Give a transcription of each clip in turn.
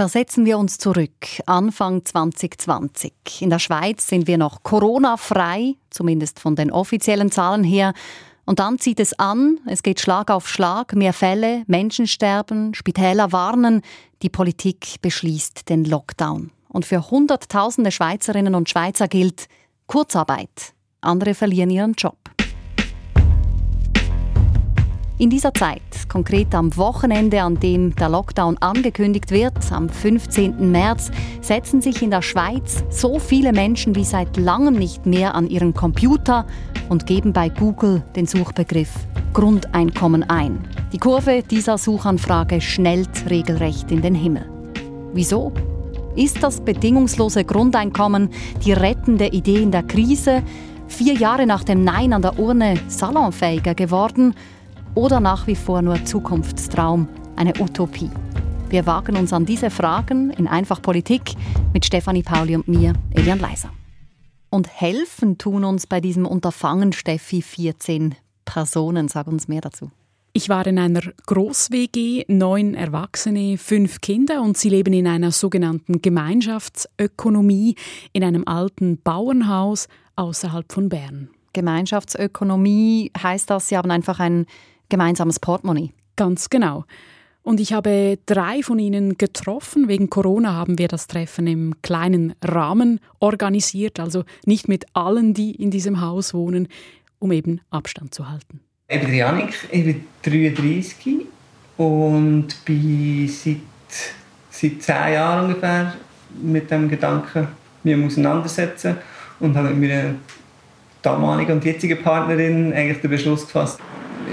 Versetzen wir uns zurück, Anfang 2020. In der Schweiz sind wir noch Corona-frei, zumindest von den offiziellen Zahlen her. Und dann zieht es an, es geht Schlag auf Schlag, mehr Fälle, Menschen sterben, Spitäler warnen, die Politik beschließt den Lockdown. Und für Hunderttausende Schweizerinnen und Schweizer gilt Kurzarbeit. Andere verlieren ihren Job. In dieser Zeit, konkret am Wochenende, an dem der Lockdown angekündigt wird, am 15. März, setzen sich in der Schweiz so viele Menschen wie seit langem nicht mehr an ihren Computer und geben bei Google den Suchbegriff Grundeinkommen ein. Die Kurve dieser Suchanfrage schnellt regelrecht in den Himmel. Wieso? Ist das bedingungslose Grundeinkommen die rettende Idee in der Krise? Vier Jahre nach dem Nein an der Urne salonfähiger geworden? Oder nach wie vor nur Zukunftstraum, eine Utopie? Wir wagen uns an diese Fragen in Einfach Politik mit Stefanie Pauli und mir, Elian Leiser. Und helfen tun uns bei diesem Unterfangen, Steffi, 14 Personen. Sag uns mehr dazu. Ich war in einer Groß-WG, neun Erwachsene, fünf Kinder und sie leben in einer sogenannten Gemeinschaftsökonomie in einem alten Bauernhaus außerhalb von Bern. Gemeinschaftsökonomie heißt das, Sie haben einfach ein gemeinsames Portemonnaie. Ganz genau. Und ich habe drei von ihnen getroffen. Wegen Corona haben wir das Treffen im kleinen Rahmen organisiert, also nicht mit allen, die in diesem Haus wohnen, um eben Abstand zu halten. Ich bin Janik, ich bin 33 und bin seit, seit zehn Jahren ungefähr mit dem Gedanken mich auseinandersetzen und habe mit meiner damaligen und jetzigen Partnerin eigentlich den Beschluss gefasst,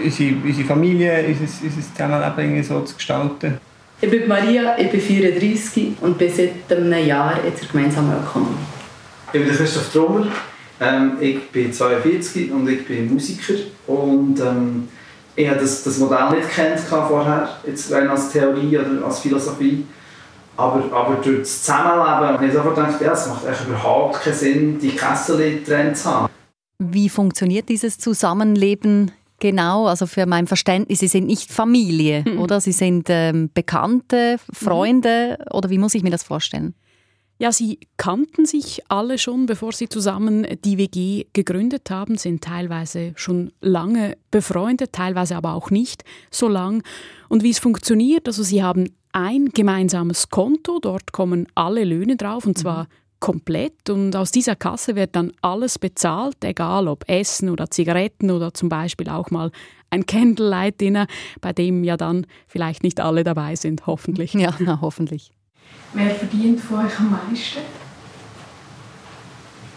unsere, unsere Familie, unser, unser Zusammenleben so zu gestalten. Ich bin Maria, ich bin 34 und bin seit einem Jahr in der gemeinsamen Ökonomie. Ich bin Christoph Trommer, ähm, ich bin 42 und ich bin Musiker und ähm, ich habe das, das Modell nicht kennt vorher, jetzt rein als Theorie oder als Philosophie. Aber, aber durch das Zusammenleben habe ich sofort gedacht, ja, es macht echt überhaupt keinen Sinn, die Kessel drin zu haben. Wie funktioniert dieses Zusammenleben Genau, also für mein Verständnis, Sie sind nicht Familie, mhm. oder? Sie sind ähm, Bekannte, Freunde, mhm. oder wie muss ich mir das vorstellen? Ja, sie kannten sich alle schon, bevor sie zusammen die WG gegründet haben, sind teilweise schon lange befreundet, teilweise aber auch nicht so lang. Und wie es funktioniert, also sie haben ein gemeinsames Konto, dort kommen alle Löhne drauf, und zwar mhm komplett und aus dieser Kasse wird dann alles bezahlt, egal ob Essen oder Zigaretten oder zum Beispiel auch mal ein Candlelight-Dinner, bei dem ja dann vielleicht nicht alle dabei sind, hoffentlich. Ja, na, hoffentlich. Wer verdient von euch am meisten?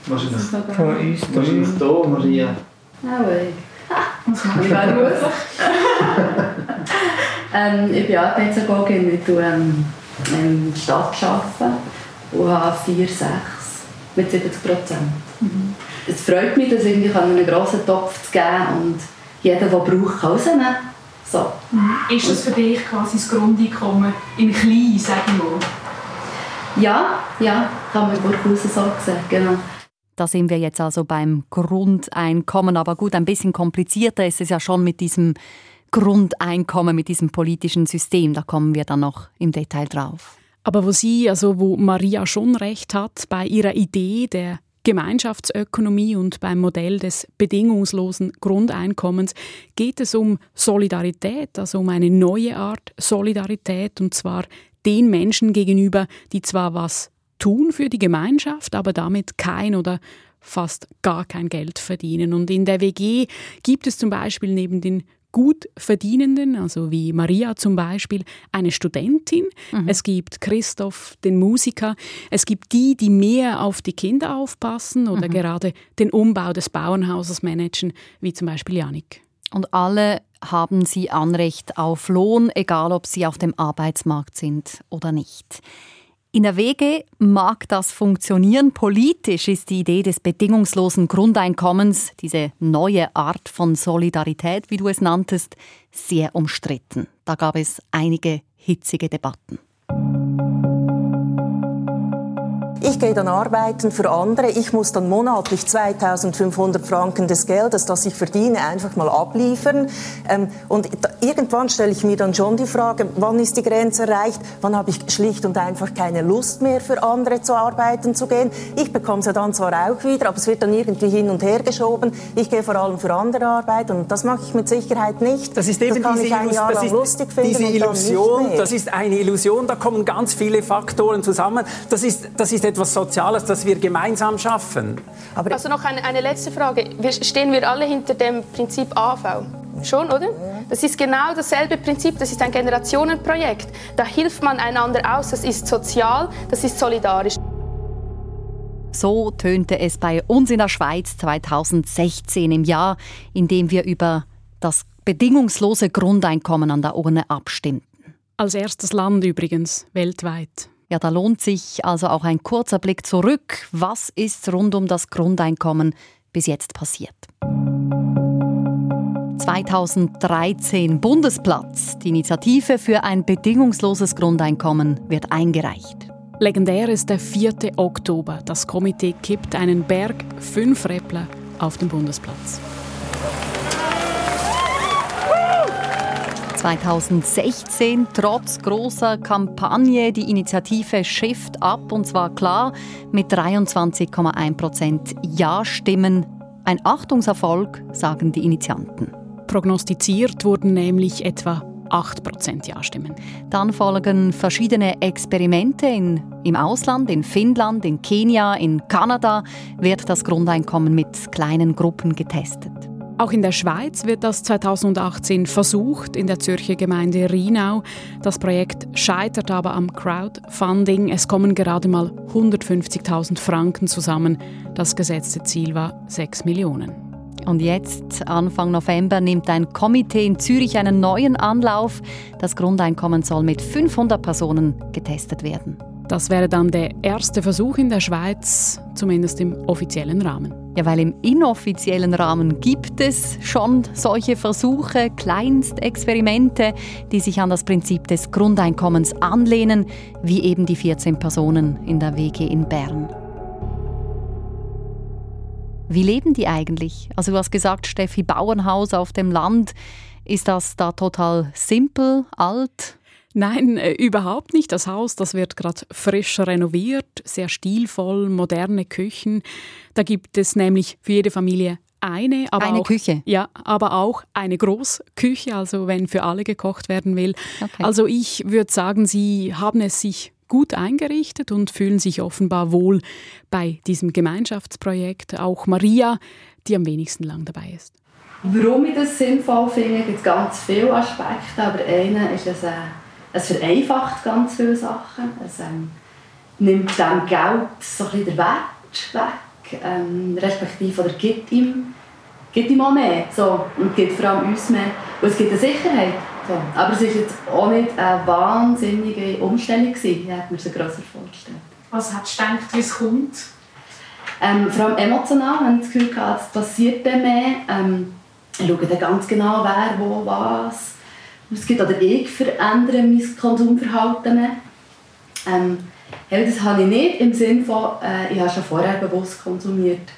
Wahrscheinlich von uns. Wahrscheinlich hier, Maria. Ah, wei. Was mache ich auch ähm, Ich bin Arbeitsagogin, ich arbeite ähm, in der Stadt arbeiten und habe 4, 6 mit 70 Prozent. Mhm. Es freut mich, dass ich einen grossen Topf zu geben und jeder, der braucht, kann rausnehmen. So. Mhm. Ist das für dich quasi das Grundeinkommen in klein, sage ich mal? Ja, ja, kann man durchaus so sagen, genau. Da sind wir jetzt also beim Grundeinkommen. Aber gut, ein bisschen komplizierter ist es ja schon mit diesem Grundeinkommen, mit diesem politischen System. Da kommen wir dann noch im Detail drauf. Aber wo sie, also wo Maria schon recht hat, bei ihrer Idee der Gemeinschaftsökonomie und beim Modell des bedingungslosen Grundeinkommens geht es um Solidarität, also um eine neue Art Solidarität, und zwar den Menschen gegenüber, die zwar was tun für die Gemeinschaft, aber damit kein oder fast gar kein Geld verdienen. Und in der WG gibt es zum Beispiel neben den gut verdienenden, also wie Maria zum Beispiel, eine Studentin. Mhm. Es gibt Christoph, den Musiker. Es gibt die, die mehr auf die Kinder aufpassen oder mhm. gerade den Umbau des Bauernhauses managen, wie zum Beispiel Janik. Und alle haben sie Anrecht auf Lohn, egal ob sie auf dem Arbeitsmarkt sind oder nicht. In der WG mag das funktionieren. Politisch ist die Idee des bedingungslosen Grundeinkommens, diese neue Art von Solidarität, wie du es nanntest, sehr umstritten. Da gab es einige hitzige Debatten. Ich gehe dann arbeiten für andere, ich muss dann monatlich 2500 Franken des Geldes, das ich verdiene, einfach mal abliefern. Ähm, und irgendwann stelle ich mir dann schon die Frage, wann ist die Grenze erreicht, wann habe ich schlicht und einfach keine Lust mehr für andere zu arbeiten zu gehen. Ich bekomme es ja dann zwar auch wieder, aber es wird dann irgendwie hin und her geschoben. Ich gehe vor allem für andere arbeiten und das mache ich mit Sicherheit nicht. Das ist eben das diese, Illus diese Illusion, das ist eine Illusion, da kommen ganz viele Faktoren zusammen. Das ist, das ist etwas Soziales, das wir gemeinsam schaffen. Aber also noch eine, eine letzte Frage. Stehen wir alle hinter dem Prinzip AV? Schon, oder? Das ist genau dasselbe Prinzip. Das ist ein Generationenprojekt. Da hilft man einander aus. Das ist sozial, das ist solidarisch. So tönte es bei uns in der Schweiz 2016 im Jahr, in dem wir über das bedingungslose Grundeinkommen an der Urne abstimmten. Als erstes Land übrigens weltweit. Ja, da lohnt sich also auch ein kurzer Blick zurück. Was ist rund um das Grundeinkommen bis jetzt passiert? 2013 Bundesplatz. Die Initiative für ein bedingungsloses Grundeinkommen wird eingereicht. Legendär ist der 4. Oktober. Das Komitee kippt einen Berg fünf Räppler auf den Bundesplatz. 2016 trotz großer Kampagne die Initiative Shift Up und zwar klar mit 23,1 Prozent Ja-Stimmen. Ein Achtungserfolg, sagen die Initianten. Prognostiziert wurden nämlich etwa 8% Ja-Stimmen. Dann folgen verschiedene Experimente in, im Ausland, in Finnland, in Kenia, in Kanada wird das Grundeinkommen mit kleinen Gruppen getestet. Auch in der Schweiz wird das 2018 versucht, in der Zürcher Gemeinde Rhinau. Das Projekt scheitert aber am Crowdfunding. Es kommen gerade mal 150.000 Franken zusammen. Das gesetzte Ziel war 6 Millionen. Und jetzt, Anfang November, nimmt ein Komitee in Zürich einen neuen Anlauf. Das Grundeinkommen soll mit 500 Personen getestet werden. Das wäre dann der erste Versuch in der Schweiz, zumindest im offiziellen Rahmen. Ja, weil im inoffiziellen Rahmen gibt es schon solche Versuche, Kleinstexperimente, die sich an das Prinzip des Grundeinkommens anlehnen, wie eben die 14 Personen in der WG in Bern. Wie leben die eigentlich? Also du hast gesagt, Steffi, Bauernhaus auf dem Land. Ist das da total simpel, alt? Nein, äh, überhaupt nicht. Das Haus, das wird gerade frisch renoviert, sehr stilvoll, moderne Küchen. Da gibt es nämlich für jede Familie eine, aber eine auch, Küche. Ja, aber auch eine Großküche, also wenn für alle gekocht werden will. Okay. Also ich würde sagen, sie haben es sich gut eingerichtet und fühlen sich offenbar wohl bei diesem Gemeinschaftsprojekt. Auch Maria, die am wenigsten lang dabei ist. Warum ich das sinnvoll finde, gibt es ganz viele Aspekte, aber einer ist, dass äh, es vereinfacht ganz viele Sachen. Es ähm, nimmt dem Geld so ein bisschen den Wert weg, ähm, respektive oder gibt ihm, gibt ihm auch mehr so, und gibt vor allem uns mehr. Und es gibt eine Sicherheit. So. Aber es war jetzt auch nicht eine wahnsinnige Umstellung. Gewesen. Ich hätte mir es grösser vorgestellt. Was hättest du gedacht, wie es kommt? Ähm, vor allem emotional, wenn das Gefühl hatte, es passiert mehr. Ähm, ich schaue dann ganz genau, wer, wo, was. Es gibt oder ich verändere mein Konsumverhalten. Ähm, das habe ich nicht im Sinne von, äh, ich habe schon vorher bewusst konsumiert,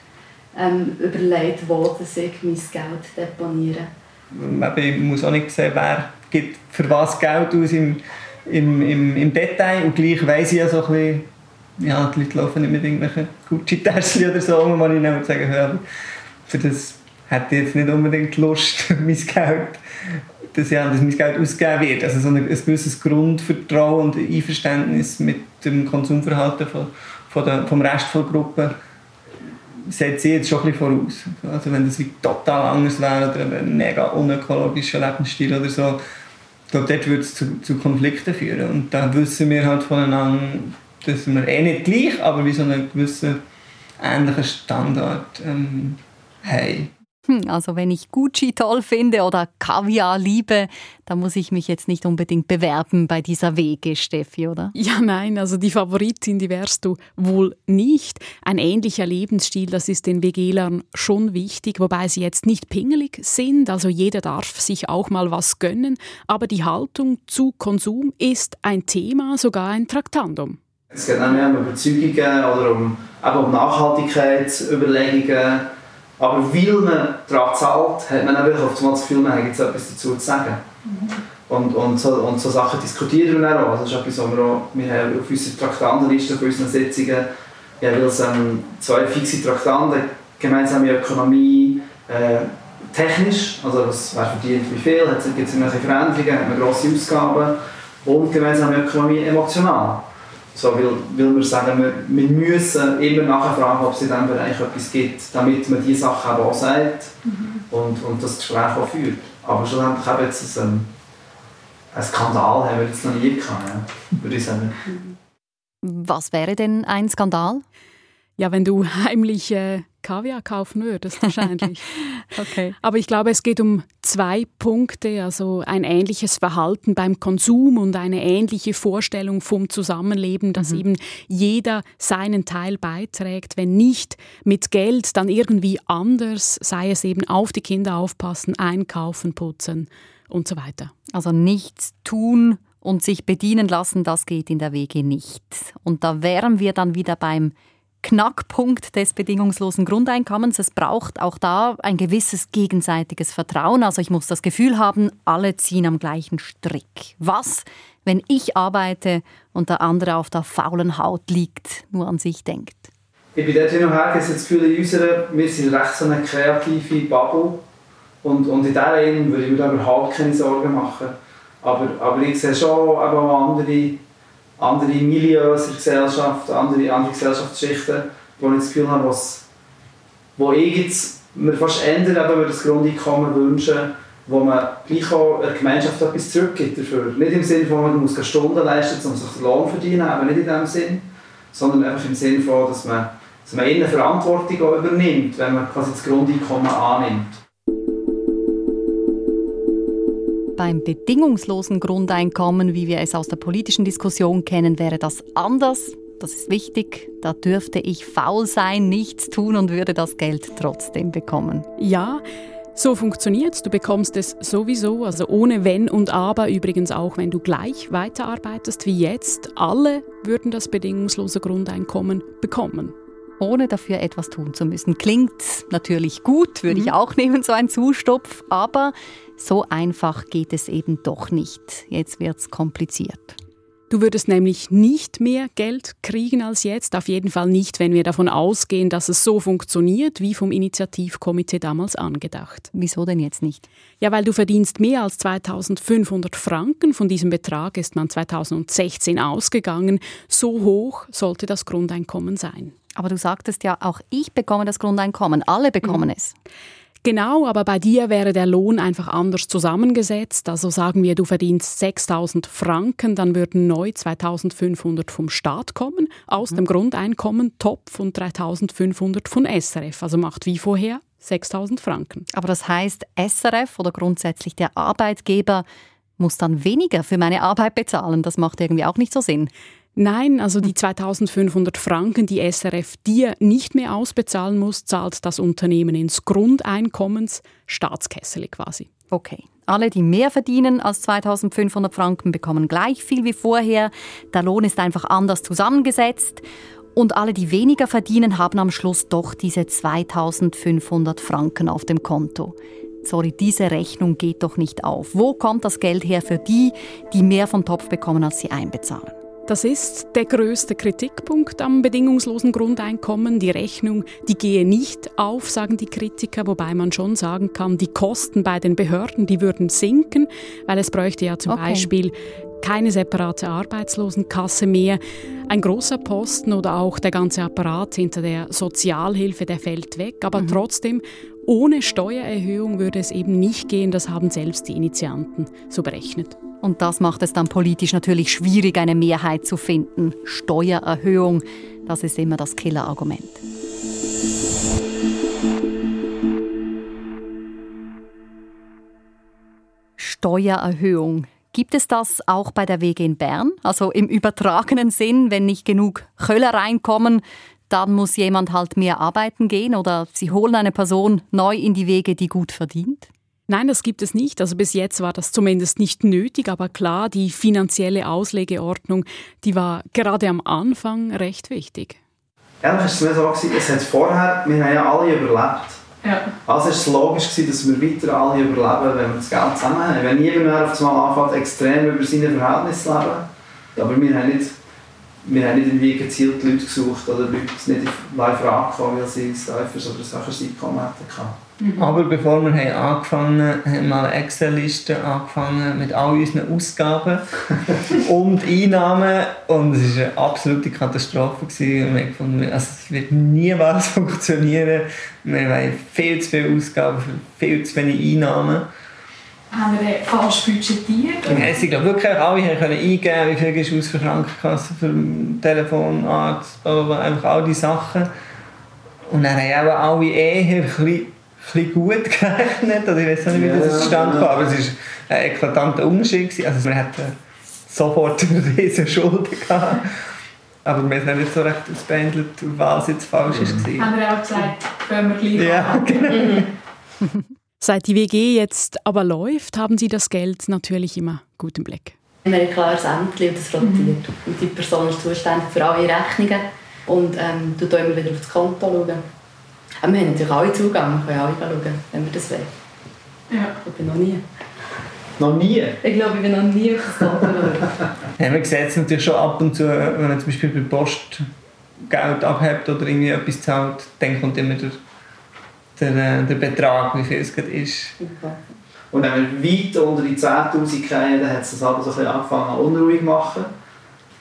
ähm, überlegt, wo ich mein Geld deponiere. Ich muss auch nicht sehen, wer gibt für was Geld aus im, im, im, im Detail und gleich weiss ich ja so ein bisschen, ja, die Leute laufen nicht mit irgendwelchen Gucci-Täschchen oder so, wo man ihnen sagen höre, für das hätte ich jetzt nicht unbedingt Lust, mein Geld, dass, ja, dass mein Geld ausgegeben wird. Also so ein, ein gewisses Grundvertrauen und Einverständnis mit dem Konsumverhalten von, von der, vom Rest der Gruppe setze ich jetzt schon ein bisschen voraus. Also wenn das wie total anders wäre oder ein mega unökologischer Lebensstil oder so, dort würde es zu, zu Konflikten führen. Und da wissen wir halt voneinander, dass wir eh nicht gleich, aber wie so einen gewissen ähnlichen Standard ähm, haben. Hm, also wenn ich Gucci toll finde oder Kaviar liebe, dann muss ich mich jetzt nicht unbedingt bewerben bei dieser Wege, Steffi, oder? Ja, nein, also die Favoritin, die wärst du wohl nicht. Ein ähnlicher Lebensstil, das ist den WGlern schon wichtig, wobei sie jetzt nicht pingelig sind, also jeder darf sich auch mal was gönnen, aber die Haltung zu Konsum ist ein Thema, sogar ein Traktandum. Es geht auch mehr um Überzeugungen oder um, eben um Nachhaltigkeitsüberlegungen. Aber weil man daran zahlt, hat man natürlich auf das Gefühl, man hat jetzt etwas dazu zu sagen. Mhm. Und, und, so, und so Sachen diskutieren wir auch. Also das ist etwas, was wir auch wir haben auf unserer Traktandenliste für unsere Sitzungen ja, weil es ähm, zwei fixe Traktanten, gemeinsame Ökonomie, äh, technisch, also was, wer verdient wie viel, gibt es irgendwelche Veränderungen, hat man grosse Ausgaben und gemeinsame Ökonomie emotional. So, weil, weil wir sagen, wir, wir müssen immer nachfragen, ob es in diesem Bereich etwas gibt, damit man diese Sachen auch sagt mhm. und, und das Gespräch auch führt. Aber schlussendlich haben jetzt ein, ein Skandal haben wir jetzt noch nie gehabt, ja, würde ich sagen. Was wäre denn ein Skandal? Ja, wenn du heimlich äh, Kaviar kaufen würdest, wahrscheinlich. okay. Aber ich glaube, es geht um zwei Punkte, also ein ähnliches Verhalten beim Konsum und eine ähnliche Vorstellung vom Zusammenleben, dass mhm. eben jeder seinen Teil beiträgt, wenn nicht mit Geld, dann irgendwie anders, sei es eben auf die Kinder aufpassen, einkaufen, putzen und so weiter. Also nichts tun und sich bedienen lassen, das geht in der Wege nicht. Und da wären wir dann wieder beim Knackpunkt des bedingungslosen Grundeinkommens. Es braucht auch da ein gewisses gegenseitiges Vertrauen. Also ich muss das Gefühl haben, alle ziehen am gleichen Strick. Was, wenn ich arbeite und der andere auf der faulen Haut liegt, nur an sich denkt? Ich bin dort und her, das Gefühl, in unserer, wir sind recht so eine kreative Bubble und, und in dieser Ebene würde ich mir da überhaupt keine Sorgen machen. Aber, aber ich sehe schon auch andere andere Milieus in der Gesellschaft, andere, andere Gesellschaftsschichten, wo ich das Gefühl habe, was, wo ich jetzt mir fast ändern, wenn wir das Grundeinkommen wünschen, wo man gleich auch der Gemeinschaft etwas zurückgibt dafür. Nicht im Sinne von, man muss Stunden leisten, um sich den Lohn zu verdienen, aber nicht in dem Sinn, sondern einfach im Sinne von, dass man, dass man eine Verantwortung übernimmt, wenn man quasi das Grundeinkommen annimmt. Beim bedingungslosen Grundeinkommen, wie wir es aus der politischen Diskussion kennen, wäre das anders. Das ist wichtig. Da dürfte ich faul sein, nichts tun und würde das Geld trotzdem bekommen. Ja, so funktioniert es. Du bekommst es sowieso, also ohne Wenn und Aber, übrigens auch wenn du gleich weiterarbeitest wie jetzt. Alle würden das bedingungslose Grundeinkommen bekommen ohne dafür etwas tun zu müssen. Klingt natürlich gut, würde mhm. ich auch nehmen, so ein Zustopf, aber so einfach geht es eben doch nicht. Jetzt wird es kompliziert. Du würdest nämlich nicht mehr Geld kriegen als jetzt, auf jeden Fall nicht, wenn wir davon ausgehen, dass es so funktioniert, wie vom Initiativkomitee damals angedacht. Wieso denn jetzt nicht? Ja, weil du verdienst mehr als 2500 Franken. Von diesem Betrag ist man 2016 ausgegangen. So hoch sollte das Grundeinkommen sein. Aber du sagtest ja, auch ich bekomme das Grundeinkommen. Alle bekommen mhm. es. Genau, aber bei dir wäre der Lohn einfach anders zusammengesetzt. Also sagen wir, du verdienst 6000 Franken, dann würden neu 2500 vom Staat kommen, aus mhm. dem Grundeinkommen Topf und 3500 von SRF. Also macht wie vorher 6000 Franken. Aber das heißt, SRF oder grundsätzlich der Arbeitgeber muss dann weniger für meine Arbeit bezahlen. Das macht irgendwie auch nicht so Sinn. Nein, also die 2500 Franken, die SRF dir nicht mehr ausbezahlen muss, zahlt das Unternehmen ins Grundeinkommens, Staatskessel quasi. Okay. Alle, die mehr verdienen als 2500 Franken, bekommen gleich viel wie vorher. Der Lohn ist einfach anders zusammengesetzt. Und alle, die weniger verdienen, haben am Schluss doch diese 2500 Franken auf dem Konto. Sorry, diese Rechnung geht doch nicht auf. Wo kommt das Geld her für die, die mehr vom Topf bekommen, als sie einbezahlen? Das ist der größte Kritikpunkt am bedingungslosen Grundeinkommen. Die Rechnung, die gehe nicht auf, sagen die Kritiker, wobei man schon sagen kann, die Kosten bei den Behörden, die würden sinken, weil es bräuchte ja zum okay. Beispiel keine separate Arbeitslosenkasse mehr. Ein großer Posten oder auch der ganze Apparat hinter der Sozialhilfe, der fällt weg. Aber mhm. trotzdem, ohne Steuererhöhung würde es eben nicht gehen. Das haben selbst die Initianten so berechnet. Und das macht es dann politisch natürlich schwierig, eine Mehrheit zu finden. Steuererhöhung, das ist immer das Killerargument. Steuererhöhung. Gibt es das auch bei der WG in Bern? Also im übertragenen Sinn, wenn nicht genug Köller reinkommen, dann muss jemand halt mehr arbeiten gehen oder sie holen eine Person neu in die Wege, die gut verdient? Nein, das gibt es nicht. Also bis jetzt war das zumindest nicht nötig, aber klar, die finanzielle Auslegeordnung, die war gerade am Anfang recht wichtig. Ehrlich war es mir so, es hat vorher, wir haben ja alle überlebt. Ja. Also war es logisch, dass wir weiter alle überleben, wenn wir das Geld zusammen haben. Wenn niemand auf einmal anfängt, extrem über seine Verhältnisse zu leben. Aber wir haben nicht, wir haben nicht irgendwie gezielt Leute gesucht oder Leute nicht live angekommen, weil sie ein tieferes oder ein höheres Einkommen hatten. Mhm. Aber bevor wir haben angefangen haben, haben wir eine Excel-Liste angefangen mit all unseren Ausgaben und Einnahmen. Und es war eine absolute Katastrophe. Gewesen. Wir gefunden, also es wird nie was funktionieren. Wir haben viel zu viele Ausgaben für viel zu wenig Einnahmen. Haben wir falsch budgetiert? Ja, es sind wirklich alle können eingeben, wie viel ist aus für Krankenkasse, für Telefonarzt, einfach all diese Sachen. Und dann haben auch alle eher ein bisschen bisschen gut gerechnet. Also ich weiß nicht, wie das zustande kam, aber es war ein eklatanter Unterschied. Also wir hatten sofort eine riesige Schulden gehabt. Aber wir haben nicht so recht ausbehandelt, was jetzt falsch mhm. war. Haben wir auch gesagt, können wir gleich Ja, genau. Seit die WG jetzt aber läuft, haben Sie das Geld natürlich immer gut im Blick. Wir haben ein klares Ämtchen und das rotiert. Mhm. Und die Person ist zuständig für alle Rechnungen und ähm, tut immer wieder auf das Konto schauen. Aber wir haben natürlich alle Zugang, wir können alle schauen, wenn wir das wollen. Ja. Ich bin noch nie. Noch nie? Ich glaube, ich bin noch nie auf das Man sieht es natürlich schon ab und zu, wenn man zum Beispiel bei Post Geld abhebt oder irgendwie etwas zahlt, dann kommt immer der, der, äh, der Betrag, wie viel es gerade ist. Okay. Und wenn wir weit unter die 10'000 kriegen, dann hat es das aber so ein bisschen angefangen unruhig zu machen.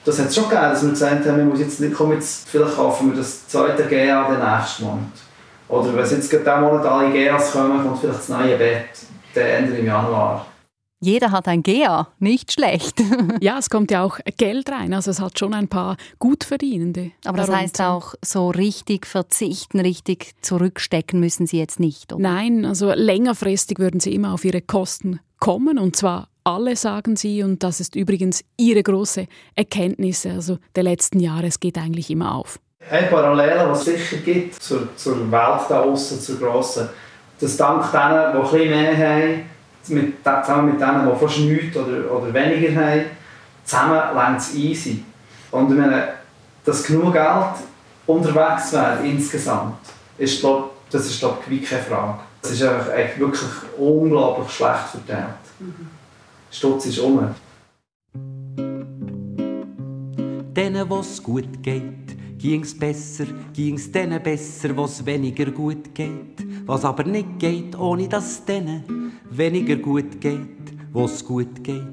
Das hat es schon gegeben, dass wir gesagt haben, wir müssen jetzt nicht, komm jetzt, vielleicht kaufen wir das zweite GA den nächsten Monat. Oder wenn jetzt gerade diesen Monat alle GEAs kommen, kommt vielleicht das neue Bett, der Ende im Januar. Jeder hat ein GEA, nicht schlecht. ja, es kommt ja auch Geld rein, also es hat schon ein paar Gutverdienende. Aber das heißt auch, so richtig verzichten, richtig zurückstecken müssen Sie jetzt nicht, oder? Nein, also längerfristig würden Sie immer auf Ihre Kosten kommen und zwar alle, sagen Sie, und das ist übrigens Ihre große Erkenntnis also der letzten Jahre, es geht eigentlich immer auf. Eine Parallele, die es sicher gibt zur, zur Welt da außen, zur grossen, dass dank denen, die ein bisschen mehr haben, mit, zusammen mit denen, die fast nichts oder, oder weniger haben, zusammen längt es easy. Und ich meine, dass genug Geld unterwegs wäre insgesamt, ist, glaub, das ist glaube ich keine Frage. Es ist einfach wirklich unglaublich schlecht verteilt. Mhm. Stutz ist um. Denen, was gut geht, ging's besser, ging's denen besser, was weniger gut geht. Was aber nicht geht, ohne dass denen weniger gut geht, was gut geht.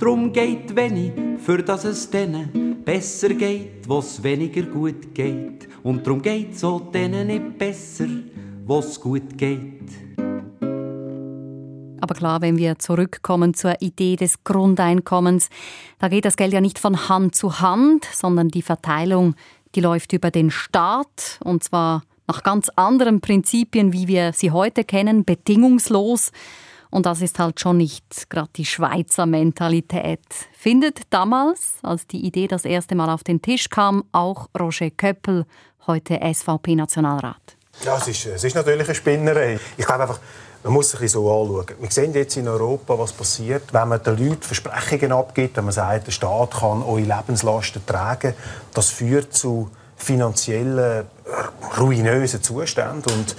Drum geht wenig, für dass es denen besser geht, was weniger gut geht. Und drum geht's auch denen nicht besser, was gut geht. Aber klar, wenn wir zurückkommen zur Idee des Grundeinkommens, da geht das Geld ja nicht von Hand zu Hand, sondern die Verteilung, die läuft über den Staat und zwar nach ganz anderen Prinzipien, wie wir sie heute kennen, bedingungslos. Und das ist halt schon nicht gerade die Schweizer Mentalität. Findet damals, als die Idee das erste Mal auf den Tisch kam, auch Roger Köppel, heute SVP-Nationalrat. Ja, es ist, es ist natürlich eine Spinnerei. Ich glaube einfach, man muss sich so anschauen. Wir sehen jetzt in Europa, was passiert, wenn man den Leuten Versprechungen abgibt, wenn man sagt, der Staat kann eure Lebenslasten tragen. Das führt zu finanziellen, ruinösen Zuständen. Und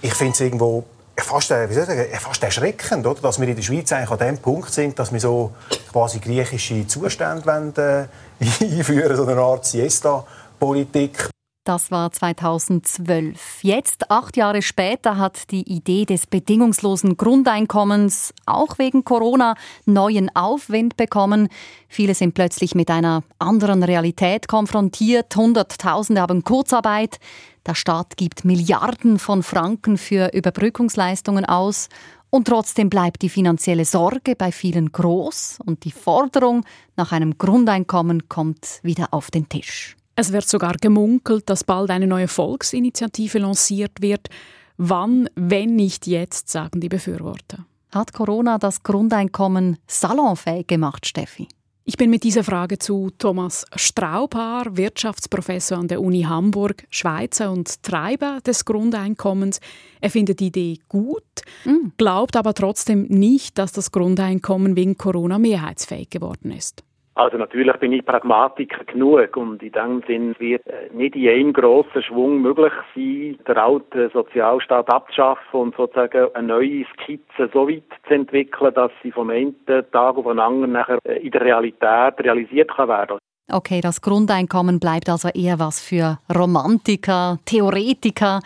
ich finde es irgendwo fast, äh, wie soll ich sagen, fast erschreckend, oder? dass wir in der Schweiz eigentlich an dem Punkt sind, dass wir so quasi griechische Zustände wollen, äh, einführen, so eine Art Siesta-Politik. Das war 2012. Jetzt, acht Jahre später, hat die Idee des bedingungslosen Grundeinkommens auch wegen Corona neuen Aufwind bekommen. Viele sind plötzlich mit einer anderen Realität konfrontiert. Hunderttausende haben Kurzarbeit. Der Staat gibt Milliarden von Franken für Überbrückungsleistungen aus. Und trotzdem bleibt die finanzielle Sorge bei vielen groß und die Forderung nach einem Grundeinkommen kommt wieder auf den Tisch. Es wird sogar gemunkelt, dass bald eine neue Volksinitiative lanciert wird. Wann, wenn nicht jetzt, sagen die Befürworter. Hat Corona das Grundeinkommen salonfähig gemacht, Steffi? Ich bin mit dieser Frage zu Thomas Straubhaar, Wirtschaftsprofessor an der Uni Hamburg, Schweizer und Treiber des Grundeinkommens. Er findet die Idee gut, mhm. glaubt aber trotzdem nicht, dass das Grundeinkommen wegen Corona mehrheitsfähig geworden ist. Also natürlich bin ich Pragmatiker genug und in dem Sinn wird äh, nicht in einem grossen Schwung möglich sein, den alten Sozialstaat abzuschaffen und sozusagen eine neue Skizze so weit zu entwickeln, dass sie vom einen Tag auf den anderen nachher äh, in der Realität realisiert kann werden. Okay, das Grundeinkommen bleibt also eher was für Romantiker, Theoretiker.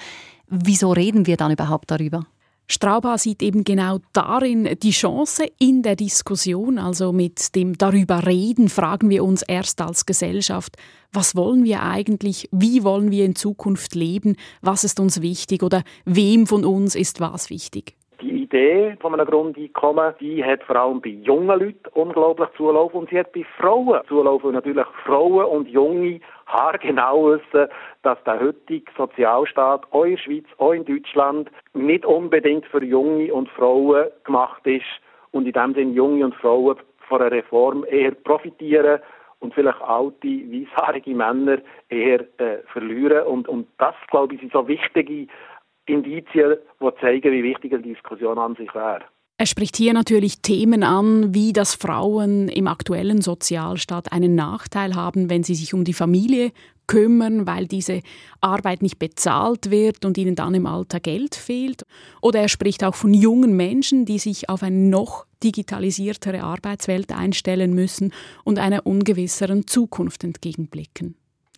Wieso reden wir dann überhaupt darüber? Strauba sieht eben genau darin die Chance in der Diskussion, also mit dem darüber reden, fragen wir uns erst als Gesellschaft, was wollen wir eigentlich, wie wollen wir in Zukunft leben, was ist uns wichtig? Oder wem von uns ist was wichtig. Die Idee von einem Grundeinkommen, die hat vor allem bei jungen Leuten unglaublich Zulauf und sie hat bei Frauen Zulauf. Und natürlich Frauen und Junge haargenau wissen, dass der heutige Sozialstaat auch in der Schweiz, auch in Deutschland nicht unbedingt für Junge und Frauen gemacht ist und in dem Sinne Junge und Frauen von einer Reform eher profitieren und vielleicht alte, weißhaarige Männer eher äh, verlieren. Und, und das, glaube ich, sind so wichtige Indizien, die zeigen, wie wichtig eine Diskussion an sich wäre. Er spricht hier natürlich Themen an, wie dass Frauen im aktuellen Sozialstaat einen Nachteil haben, wenn sie sich um die Familie kümmern, weil diese Arbeit nicht bezahlt wird und ihnen dann im Alter Geld fehlt. Oder er spricht auch von jungen Menschen, die sich auf eine noch digitalisiertere Arbeitswelt einstellen müssen und einer ungewisseren Zukunft entgegenblicken.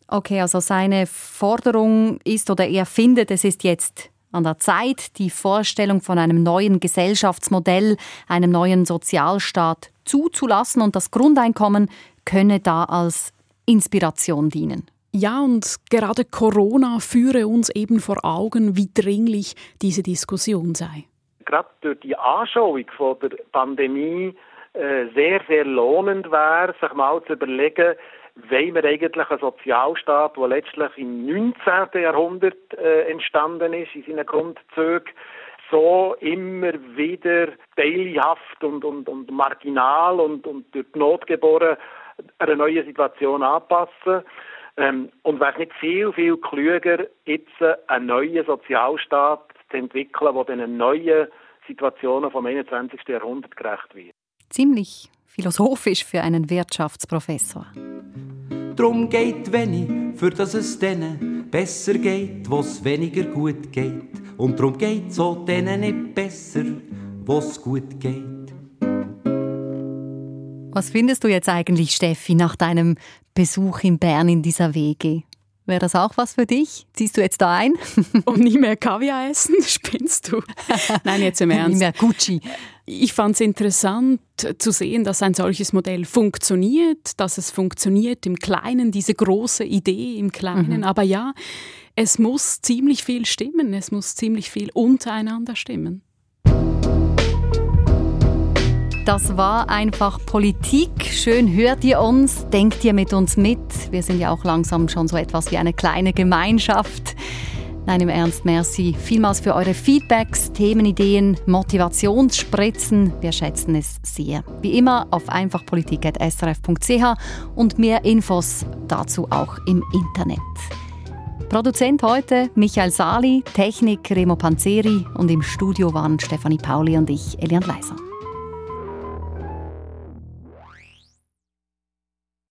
Okay, also seine Forderung ist oder er findet, es ist jetzt an der Zeit, die Vorstellung von einem neuen Gesellschaftsmodell, einem neuen Sozialstaat zuzulassen und das Grundeinkommen könne da als Inspiration dienen. Ja, und gerade Corona führe uns eben vor Augen, wie dringlich diese Diskussion sei. Gerade durch die Anschauung von der Pandemie äh, sehr, sehr lohnend wäre, sich mal zu überlegen, wollen wir eigentlich einen Sozialstaat, der letztlich im 19. Jahrhundert äh, entstanden ist, in seinen Grundzügen, so immer wieder teilhaft und, und, und marginal und, und durch die Not geboren einer neuen Situation anpassen. Ähm, und wäre es nicht viel, viel klüger, jetzt einen neuen Sozialstaat zu entwickeln, der den neuen Situationen vom 21. Jahrhundert gerecht wird. Ziemlich philosophisch für einen Wirtschaftsprofessor. Drum geht wenig, für dass es denen besser geht, was weniger gut geht. Und drum geht so denen nicht besser, was gut geht. Was findest du jetzt eigentlich, Steffi, nach deinem Besuch in Bern in dieser WG? Wäre das auch was für dich? Ziehst du jetzt da ein? Und nie mehr Kaviar essen? Spinnst du? Nein, jetzt im Ernst. Nie mehr Gucci. Ich fand es interessant zu sehen, dass ein solches Modell funktioniert, dass es funktioniert im Kleinen, diese große Idee im Kleinen. Mhm. Aber ja, es muss ziemlich viel stimmen, es muss ziemlich viel untereinander stimmen. Das war einfach Politik. Schön hört ihr uns, denkt ihr mit uns mit. Wir sind ja auch langsam schon so etwas wie eine kleine Gemeinschaft. Nein, im Ernst, merci vielmals für eure Feedbacks, Themenideen, Motivationsspritzen. Wir schätzen es sehr. Wie immer auf einfachpolitik.srf.ch und mehr Infos dazu auch im Internet. Produzent heute Michael Sali, Technik Remo Panzeri und im Studio waren Stefanie Pauli und ich, Elian Leiser.